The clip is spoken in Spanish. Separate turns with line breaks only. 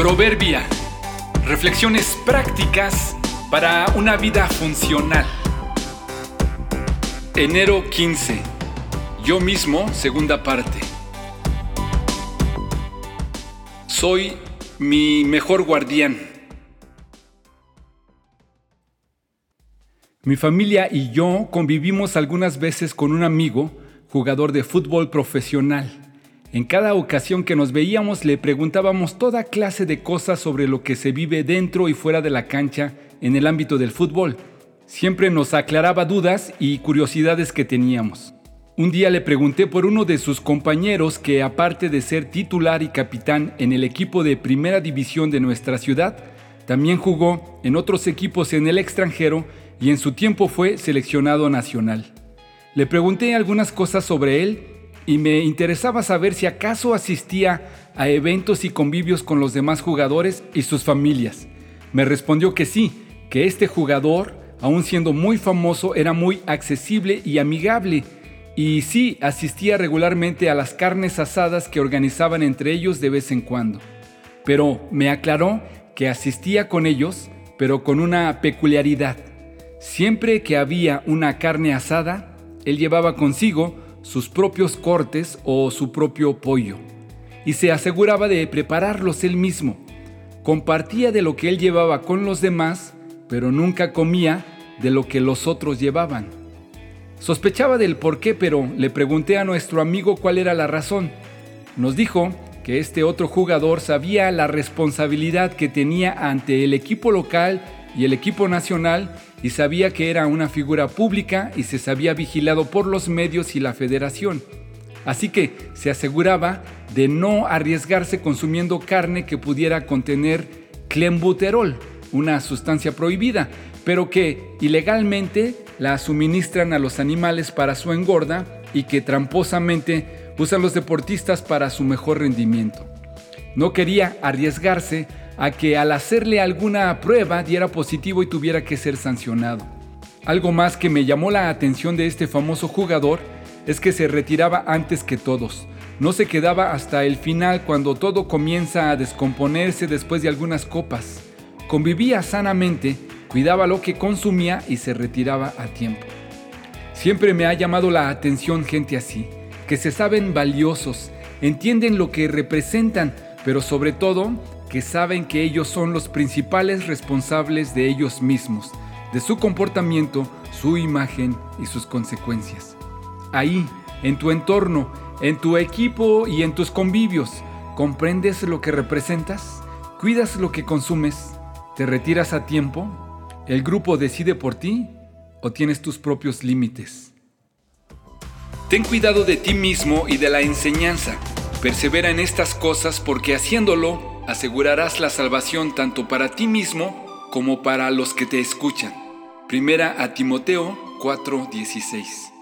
Proverbia. Reflexiones prácticas para una vida funcional. Enero 15. Yo mismo, segunda parte. Soy mi mejor guardián. Mi familia y yo convivimos algunas veces con un amigo, jugador de fútbol profesional. En cada ocasión que nos veíamos le preguntábamos toda clase de cosas sobre lo que se vive dentro y fuera de la cancha en el ámbito del fútbol. Siempre nos aclaraba dudas y curiosidades que teníamos. Un día le pregunté por uno de sus compañeros que aparte de ser titular y capitán en el equipo de primera división de nuestra ciudad, también jugó en otros equipos en el extranjero y en su tiempo fue seleccionado nacional. Le pregunté algunas cosas sobre él y me interesaba saber si acaso asistía a eventos y convivios con los demás jugadores y sus familias. Me respondió que sí, que este jugador, aun siendo muy famoso, era muy accesible y amigable, y sí asistía regularmente a las carnes asadas que organizaban entre ellos de vez en cuando. Pero me aclaró que asistía con ellos, pero con una peculiaridad. Siempre que había una carne asada, él llevaba consigo sus propios cortes o su propio pollo, y se aseguraba de prepararlos él mismo. Compartía de lo que él llevaba con los demás, pero nunca comía de lo que los otros llevaban. Sospechaba del por qué, pero le pregunté a nuestro amigo cuál era la razón. Nos dijo que este otro jugador sabía la responsabilidad que tenía ante el equipo local y el equipo nacional y sabía que era una figura pública y se sabía vigilado por los medios y la federación. Así que se aseguraba de no arriesgarse consumiendo carne que pudiera contener clenbuterol, una sustancia prohibida, pero que ilegalmente la suministran a los animales para su engorda y que tramposamente usan los deportistas para su mejor rendimiento. No quería arriesgarse a que al hacerle alguna prueba diera positivo y tuviera que ser sancionado. Algo más que me llamó la atención de este famoso jugador es que se retiraba antes que todos. No se quedaba hasta el final cuando todo comienza a descomponerse después de algunas copas. Convivía sanamente, cuidaba lo que consumía y se retiraba a tiempo. Siempre me ha llamado la atención gente así, que se saben valiosos, entienden lo que representan, pero sobre todo que saben que ellos son los principales responsables de ellos mismos, de su comportamiento, su imagen y sus consecuencias. Ahí, en tu entorno, en tu equipo y en tus convivios, ¿comprendes lo que representas? ¿Cuidas lo que consumes? ¿Te retiras a tiempo? ¿El grupo decide por ti o tienes tus propios límites? Ten cuidado de ti mismo y de la enseñanza. Persevera en estas cosas porque haciéndolo asegurarás la salvación tanto para ti mismo como para los que te escuchan. Primera a Timoteo 4:16